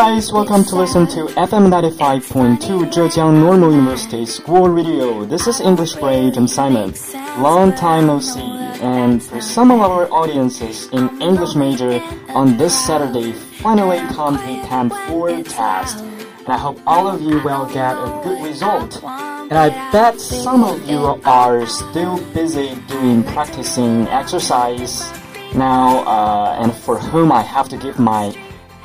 guys, welcome to listen to FM 95.2 Zhejiang Normal University School Radio. This is English Bridge, I'm Simon. Long TEM no see. And for some of our audiences in English major, on this Saturday finally come to time 4 test. And I hope all of you will get a good result. And I bet some of you are still busy doing practicing exercise now, uh, and for whom I have to give my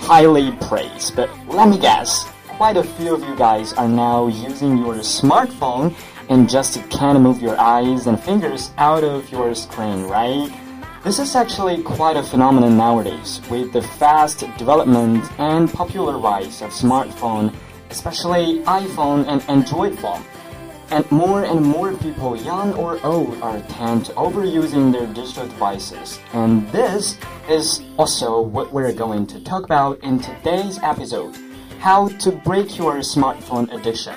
highly praised. But let me guess, quite a few of you guys are now using your smartphone and just can't move your eyes and fingers out of your screen, right? This is actually quite a phenomenon nowadays with the fast development and popular rise of smartphone, especially iPhone and Android phone. And more and more people, young or old, are tend to overusing their digital devices. And this is also what we're going to talk about in today's episode how to break your smartphone addiction.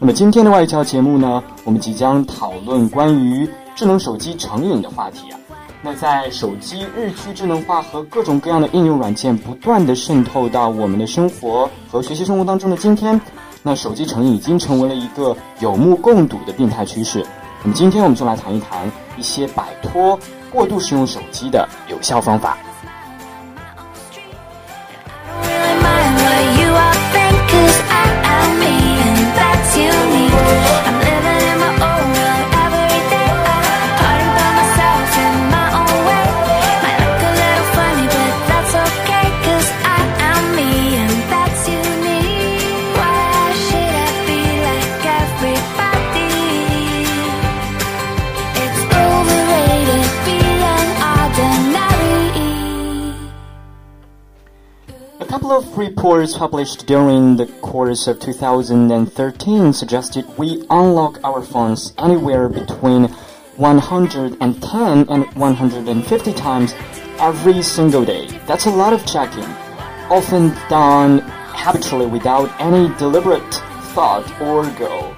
那么今天的外教节目呢，我们即将讨论关于智能手机成瘾的话题啊。那在手机日趋智能化和各种各样的应用软件不断的渗透到我们的生活和学习生活当中的今天。 那手机成瘾已经成为了一个有目共睹的病态趋势。那么今天我们就来谈一谈一些摆脱过度使用手机的有效方法。Couple of reports published during the course of 2013 suggested we unlock our phones anywhere between 110 and 150 times every single day. That's a lot of checking, often done habitually without any deliberate thought or goal.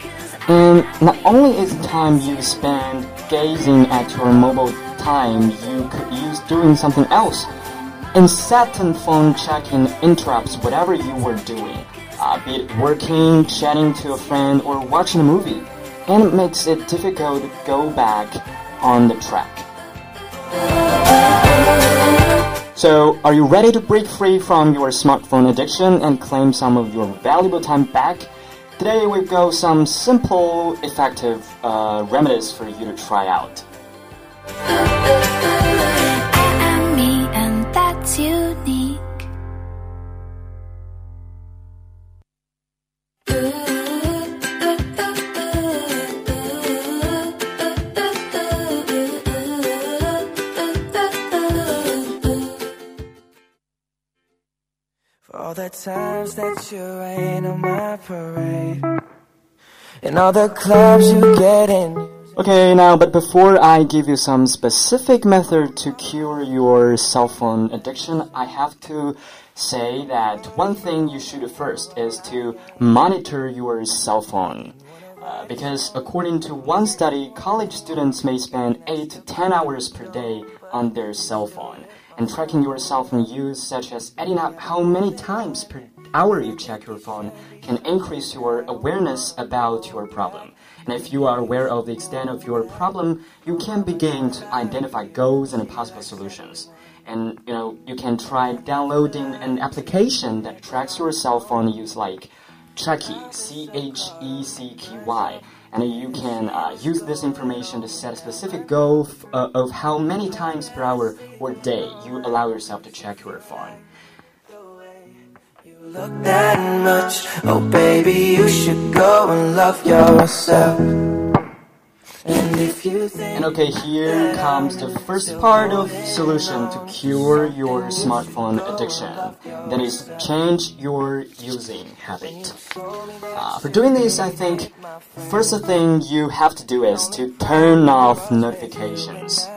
And not only is the time you spend gazing at your mobile time you could use doing something else Incessant phone checking interrupts whatever you were doing, uh, be it working, chatting to a friend, or watching a movie, and it makes it difficult to go back on the track. So, are you ready to break free from your smartphone addiction and claim some of your valuable time back? Today we've got some simple, effective uh, remedies for you to try out. Times that you rain on my parade and all the clubs you get in. Okay, now, but before I give you some specific method to cure your cell phone addiction, I have to say that one thing you should do first is to monitor your cell phone. Uh, because according to one study, college students may spend 8 to 10 hours per day on their cell phone and tracking your cell phone use, such as adding up how many times per hour you check your phone, can increase your awareness about your problem. And if you are aware of the extent of your problem, you can begin to identify goals and possible solutions. And you know, you can try downloading an application that tracks your cell phone use like Checky, C H E C K Y and you can uh, use this information to set a specific goal uh, of how many times per hour or day you allow yourself to check your phone. Look that much, oh baby, you should go and love yourself. And okay, here comes the first part of solution to cure your smartphone addiction. That is, change your using habit. Uh, for doing this, I think first thing you have to do is to turn off notifications.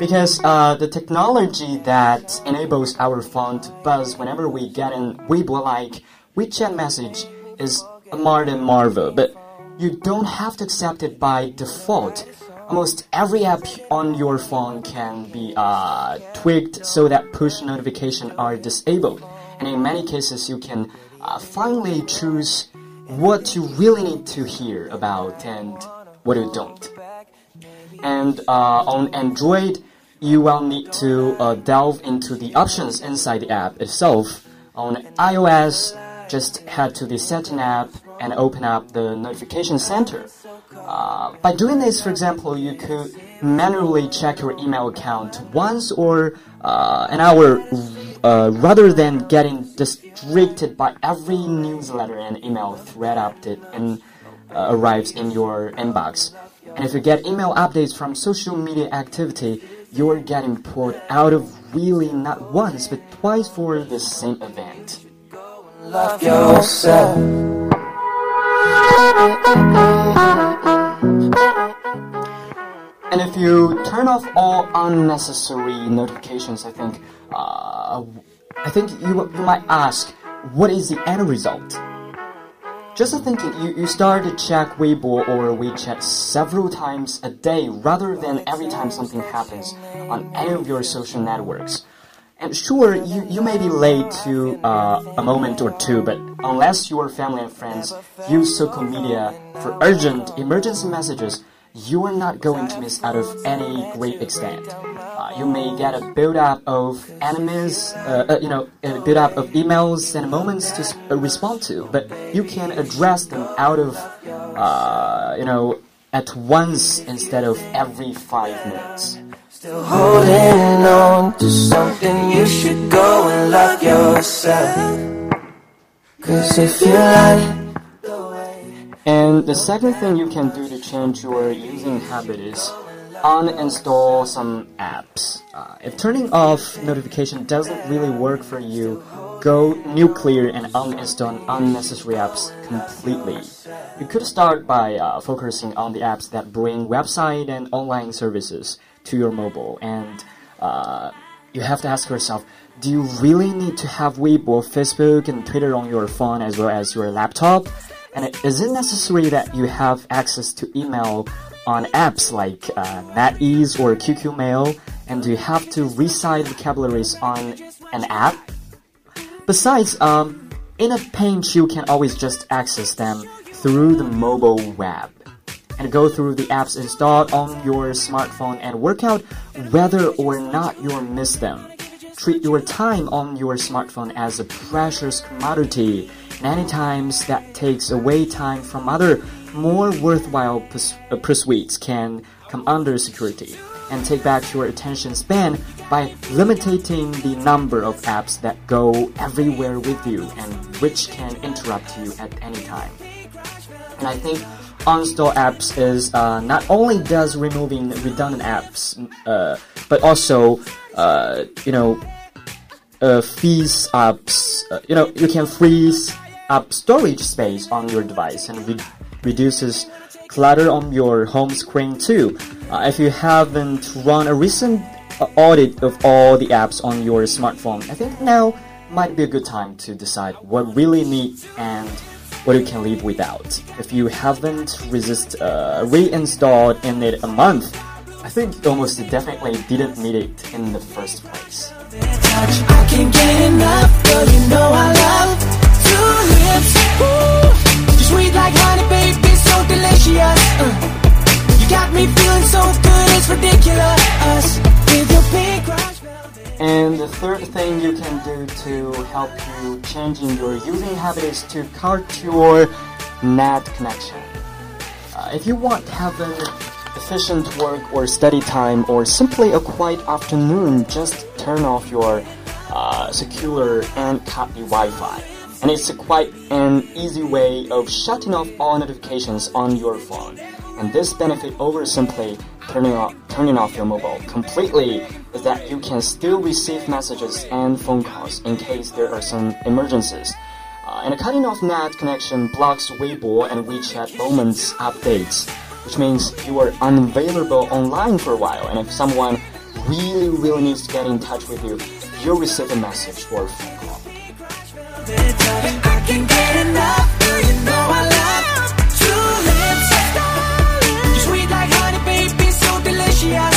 Because uh, the technology that enables our phone to buzz whenever we get an Weibo-like WeChat message is a modern marvel, but you don't have to accept it by default. Almost every app on your phone can be uh, tweaked so that push notifications are disabled. And in many cases, you can uh, finally choose what you really need to hear about and what you don't. And uh, on Android, you will need to uh, delve into the options inside the app itself. On iOS, just head to the Setting app and open up the notification center. Uh, by doing this, for example, you could manually check your email account once or uh, an hour uh, rather than getting distracted by every newsletter and email thread update and uh, arrives in your inbox. And if you get email updates from social media activity, you're getting pulled out of really not once but twice for the same event. Love yourself. And if you turn off all unnecessary notifications, I think, uh, I think you, you might ask, what is the end result? Just thinking, you, you start to check Weibo or WeChat several times a day rather than every time something happens on any of your social networks. And sure, you, you may be late to uh, a moment or two, but unless your family and friends use social media for urgent emergency messages, you are not going to miss out of any great extent. Uh, you may get a build-up of enemies, uh, uh, you know, a build-up of emails and moments to uh, respond to, but you can address them out of, uh, you know, at once instead of every five minutes. Still holding on to something, you should go and love yourself. Cause if you like And the second thing you can do to change your using habit is uninstall some apps. Uh, if turning off notification doesn't really work for you, go nuclear and uninstall unnecessary apps completely. You could start by uh, focusing on the apps that bring website and online services to your mobile. And uh, you have to ask yourself, do you really need to have Weibo, Facebook, and Twitter on your phone as well as your laptop? And is it necessary that you have access to email on apps like uh, NetEase or QQ Mail? And do you have to recite vocabularies on an app? Besides, um, in a pinch, you can always just access them through the mobile web and go through the apps installed on your smartphone and work out whether or not you'll miss them. Treat your time on your smartphone as a precious commodity. Many times that takes away time from other more worthwhile uh, pursuits can come under security and take back your attention span by limiting the number of apps that go everywhere with you and which can interrupt you at any time. And I think uninstall apps is uh, not only does removing redundant apps, uh, but also uh, you know uh, frees apps. Uh, you know you can freeze up storage space on your device and re reduces clutter on your home screen too. Uh, if you haven't run a recent audit of all the apps on your smartphone, I think now might be a good time to decide what really need and what you can live without. If you haven't resist uh, reinstalled in it a month, I think you almost definitely didn't need it in the first place. got me feeling so good, it's ridiculous. With your and the third thing you can do to help you changing your using habit is to cut your net connection. Uh, if you want to have an efficient work or study time or simply a quiet afternoon, just turn off your uh, secure and the Wi-Fi. And it's a quite an easy way of shutting off all notifications on your phone. And this benefit over simply turning off, turning off your mobile completely is that you can still receive messages and phone calls in case there are some emergencies. Uh, and cutting off net connection blocks Weibo and WeChat Moments updates, which means you are unavailable online for a while. And if someone really, really needs to get in touch with you, you'll receive a message or a phone call. Girl,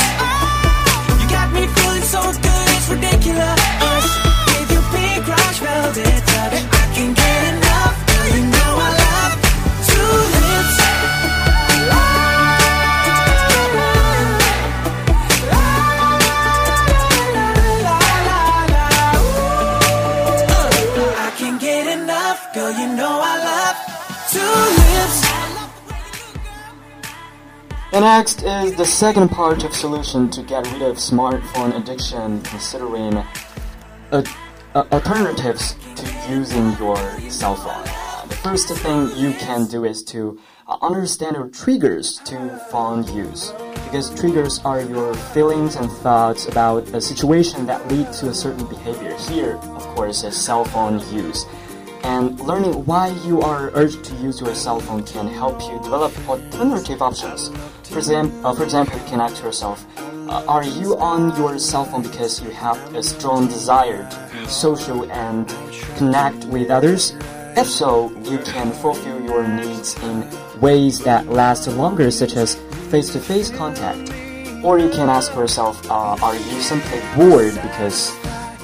next is the second part of solution to get rid of smartphone addiction, considering uh, uh, alternatives to using your cell phone. The first thing you can do is to uh, understand your triggers to phone use because triggers are your feelings and thoughts about a situation that lead to a certain behavior. Here, of course, is cell phone use. And learning why you are urged to use your cell phone can help you develop alternative options. For, example, uh, for example, you can ask yourself, uh, are you on your cell phone because you have a strong desire to be social and connect with others? If so, you can fulfill your needs in ways that last longer, such as face-to-face contact. Or you can ask yourself, uh, are you simply bored because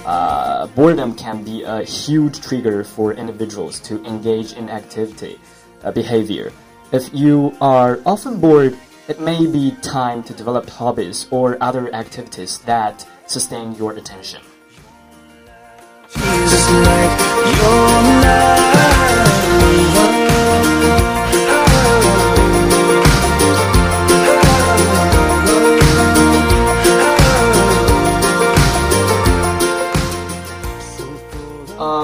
uh, boredom can be a huge trigger for individuals to engage in activity uh, behavior. If you are often bored, it may be time to develop hobbies or other activities that sustain your attention.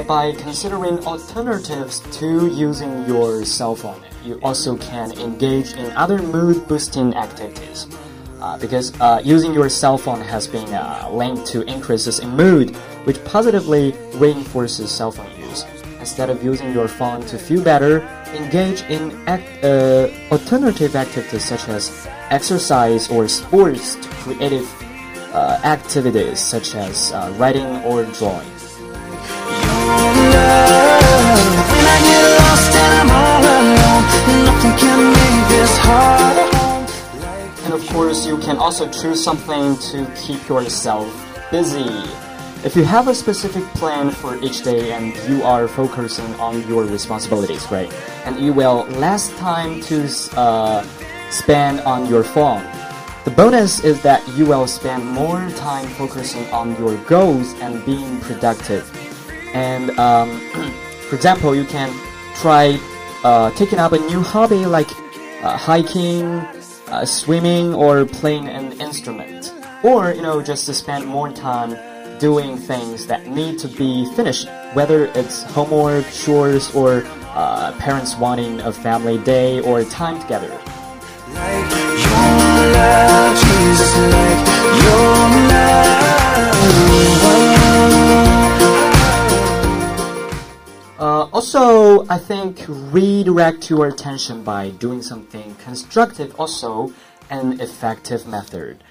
By considering alternatives to using your cell phone, you also can engage in other mood boosting activities. Uh, because uh, using your cell phone has been uh, linked to increases in mood, which positively reinforces cell phone use. Instead of using your phone to feel better, engage in act, uh, alternative activities such as exercise or sports to creative uh, activities such as uh, writing or drawing. And of course, you can also choose something to keep yourself busy. If you have a specific plan for each day and you are focusing on your responsibilities, right? And you will less time to uh, spend on your phone. The bonus is that you will spend more time focusing on your goals and being productive. And um, for example, you can try uh, taking up a new hobby like uh, hiking, uh, swimming, or playing an instrument. Or, you know, just to spend more time doing things that need to be finished, whether it's homework, chores, or uh, parents wanting a family day or time together. Like also, I think redirect your attention by doing something constructive also an effective method.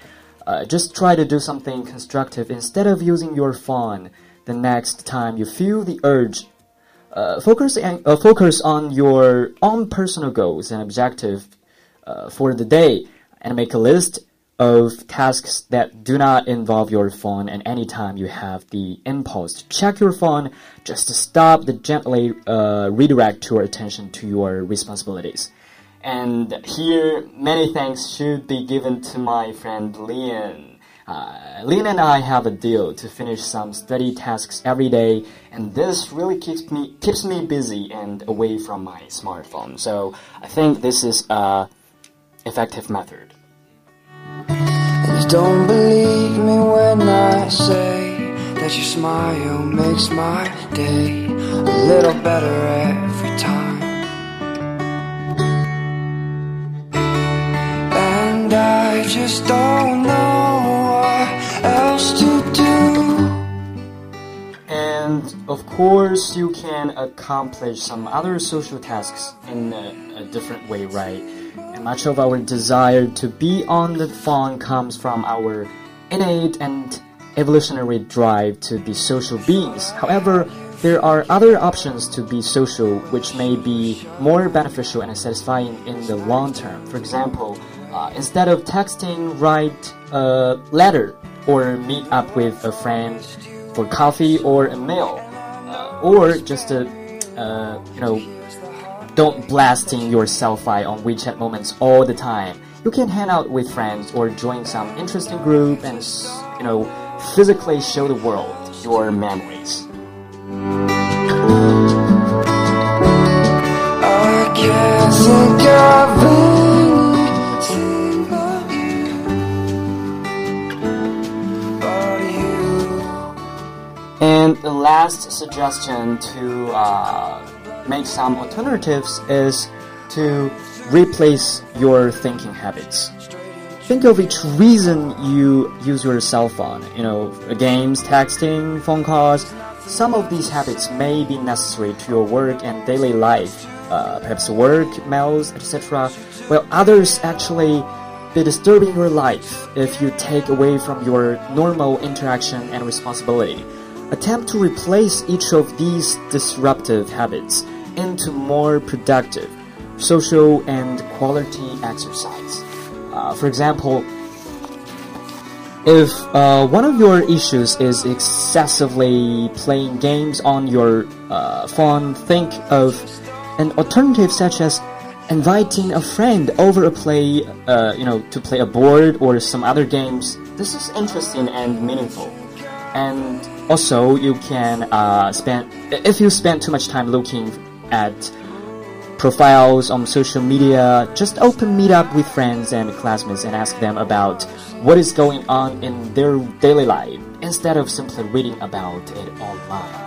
Uh, just try to do something constructive instead of using your phone the next time you feel the urge. Uh, focus, and, uh, focus on your own personal goals and objectives uh, for the day and make a list of tasks that do not involve your phone and anytime you have the impulse to check your phone just stop the gently uh, redirect your attention to your responsibilities and here many thanks should be given to my friend Lian uh, Lian and I have a deal to finish some study tasks every day, and this really keeps me keeps me busy and away from my smartphone. So I think this is a effective method. Don't believe me when I say that your smile makes my day a little better every time. And I just don't know what else to do. And of course, you can accomplish some other social tasks in a, a different way, right? Much of our desire to be on the phone comes from our innate and evolutionary drive to be social beings. However, there are other options to be social which may be more beneficial and satisfying in the long term. For example, uh, instead of texting, write a letter or meet up with a friend for coffee or a meal, uh, or just a, uh, you know don't blasting your selfie on WeChat moments all the time. You can hang out with friends or join some interesting group and, you know, physically show the world your memories. And the last suggestion to uh, make some alternatives is to replace your thinking habits. Think of each reason you use your cell phone. You know, games, texting, phone calls. Some of these habits may be necessary to your work and daily life, uh, perhaps work, mails, etc. While others actually be disturbing your life if you take away from your normal interaction and responsibility. Attempt to replace each of these disruptive habits into more productive, social, and quality exercise. Uh, for example, if uh, one of your issues is excessively playing games on your uh, phone, think of an alternative such as inviting a friend over a play, uh, you know, to play a board or some other games. This is interesting and meaningful. And also, you can uh, spend if you spend too much time looking profiles on social media, just open meetup with friends and classmates and ask them about what is going on in their daily life instead of simply reading about it online.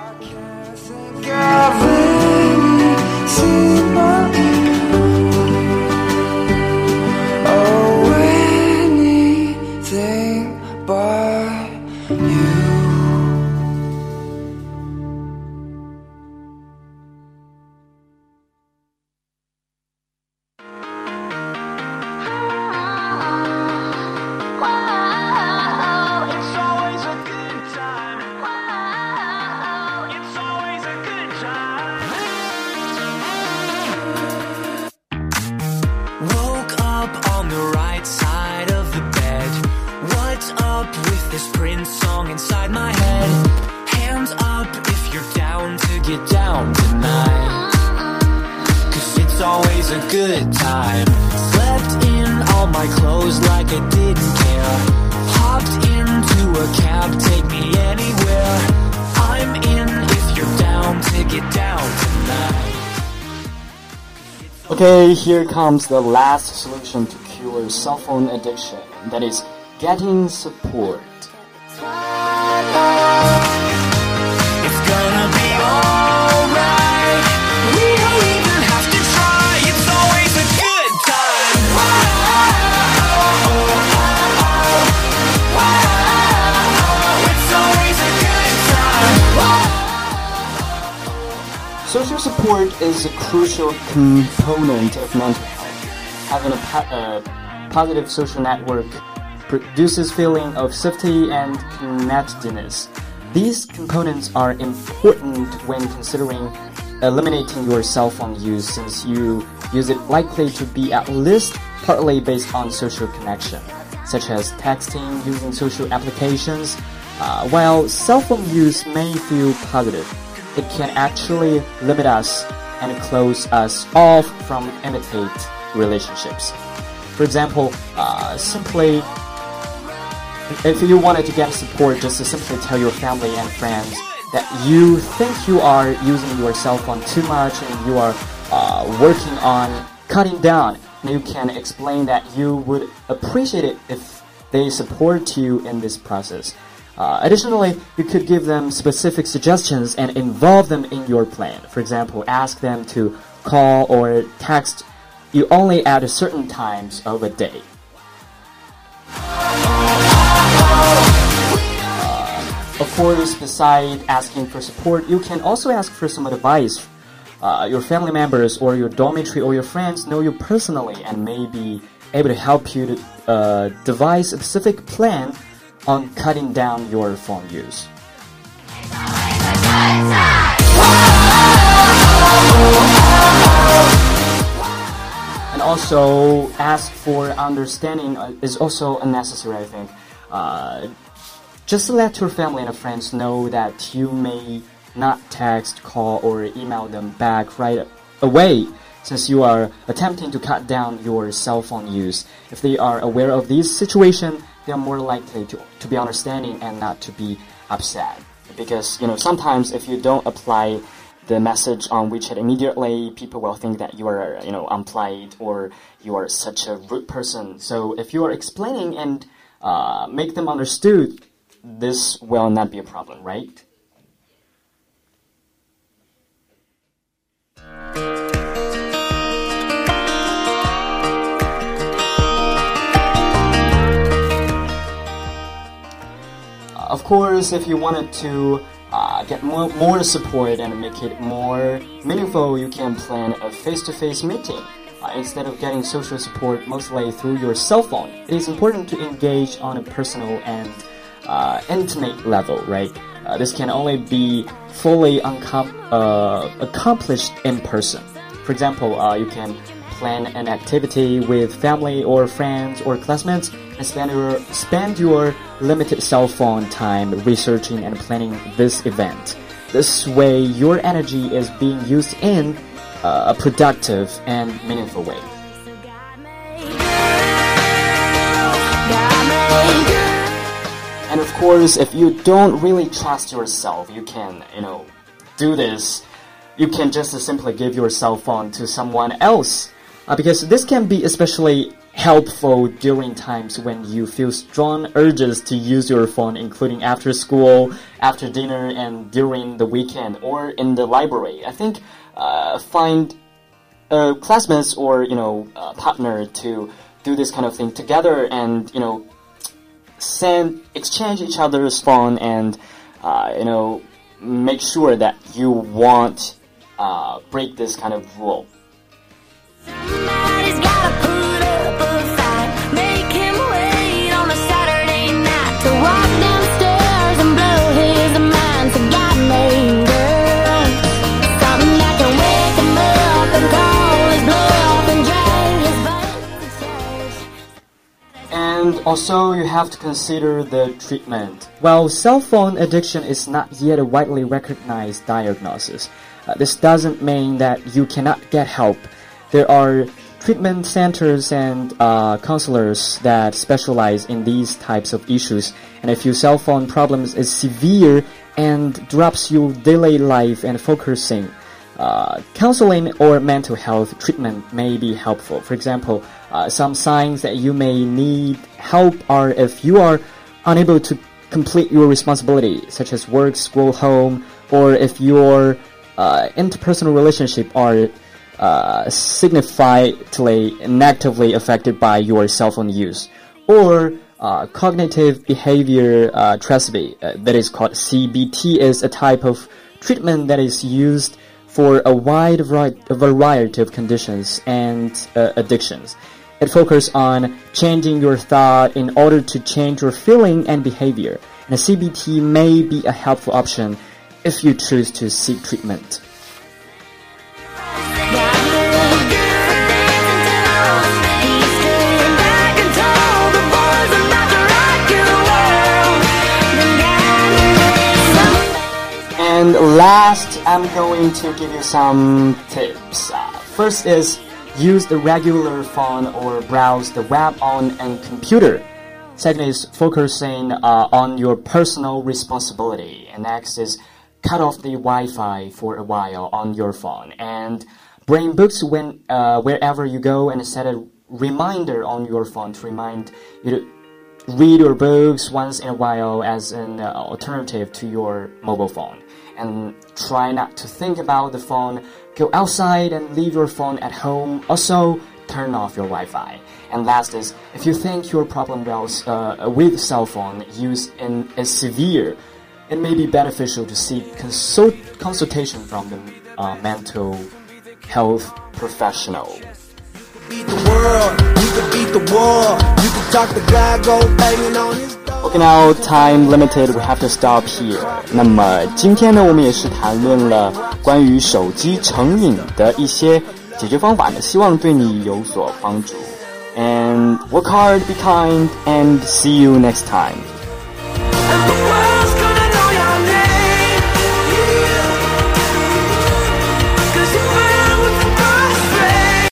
Okay, here comes the last solution to cure cell phone addiction. That is getting support. Support is a crucial component of mental health. Having a, pa- a positive social network produces feeling of safety and connectedness. These components are important when considering eliminating your cell phone use since you use it likely to be at least partly based on social connection, such as texting, using social applications. Uh, while cell phone use may feel positive, it can actually limit us and close us off from intimate relationships. For example, uh, simply if you wanted to get support, just to simply tell your family and friends that you think you are using your cell phone too much and you are uh, working on cutting down. And you can explain that you would appreciate it if they support you in this process. Uh, additionally, you could give them specific suggestions and involve them in your plan. For example, ask them to call or text you only at certain times of a day. Of course, beside asking for support, you can also ask for some advice. Uh, your family members or your dormitory or your friends know you personally and may be able to help you to uh, devise a specific plan on cutting down your phone use. And also, ask for understanding uh, is also unnecessary, I think. Uh, just let your family and friends know that you may not text, call, or email them back right away since you are attempting to cut down your cell phone use. If they are aware of this situation, they are more likely to, to be understanding and not to be upset. Because, you know, sometimes if you don't apply the message on WeChat immediately, people will think that you are, you know, unpolite or you are such a rude person. So if you are explaining and uh, make them understood, this will not be a problem, right? Of course, if you wanted to uh, get more, more support and make it more meaningful, you can plan a face-to-face meeting. Uh, instead of getting social support mostly through your cell phone, it is important to engage on a personal and uh, intimate level, right? Uh, this can only be fully uh, accomplished in person. For example, uh, you can plan an activity with family or friends or classmates and spend your, spend your limited cell phone time researching and planning this event. This way, your energy is being used in uh, a productive and meaningful way. And of course, if you don't really trust yourself, you can, you know, do this. You can just simply give your cell phone to someone else. Uh, because this can be especially helpful during times when you feel strong urges to use your phone, including after school, after dinner, and during the weekend, or in the library. I think uh, find uh, classmates or you know a partner to do this kind of thing together, and you know send exchange each other's phone, and uh, you know make sure that you won't uh, break this kind of rule. Also, you have to consider the treatment. While cell phone addiction is not yet a widely recognized diagnosis, uh, this doesn't mean that you cannot get help. There are treatment centers and uh, counselors that specialize in these types of issues. And if your cell phone problems is severe and drops your daily life and focusing, uh, counseling or mental health treatment may be helpful. For example, uh, some signs that you may need help are if you are unable to complete your responsibility, such as work, school, home, or if your uh, interpersonal relationship are uh, significantly negatively affected by your cell phone use, or uh, cognitive behavior uh, therapy, uh, that is called CBT, is a type of treatment that is used for a wide variety of conditions and uh, addictions. It focuses on changing your thought in order to change your feeling and behavior. And CBT may be a helpful option if you choose to seek treatment. And last, I'm going to give you some tips. Uh, first is use the regular phone or browse the web on a computer. Second is focusing uh, on your personal responsibility. And next is cut off the Wi-Fi for a while on your phone and bring books when uh, wherever you go and set a reminder on your phone to remind you to read your books once in a while as an uh, alternative to your mobile phone and try not to think about the phone go outside and leave your phone at home also turn off your wi-fi and last is if you think your problem was, uh, with cell phone use in, is severe it may be beneficial to seek consult, consultation from the uh, mental health professional beat the world, you beat the war. You can talk the guy, go banging on his. Okay, now time limited, we have to stop here. 那么今天呢，我们也是谈论了关于手机成瘾的一些解决方法呢，希望对你有所帮助。And work hard, be kind, and see you next time. And the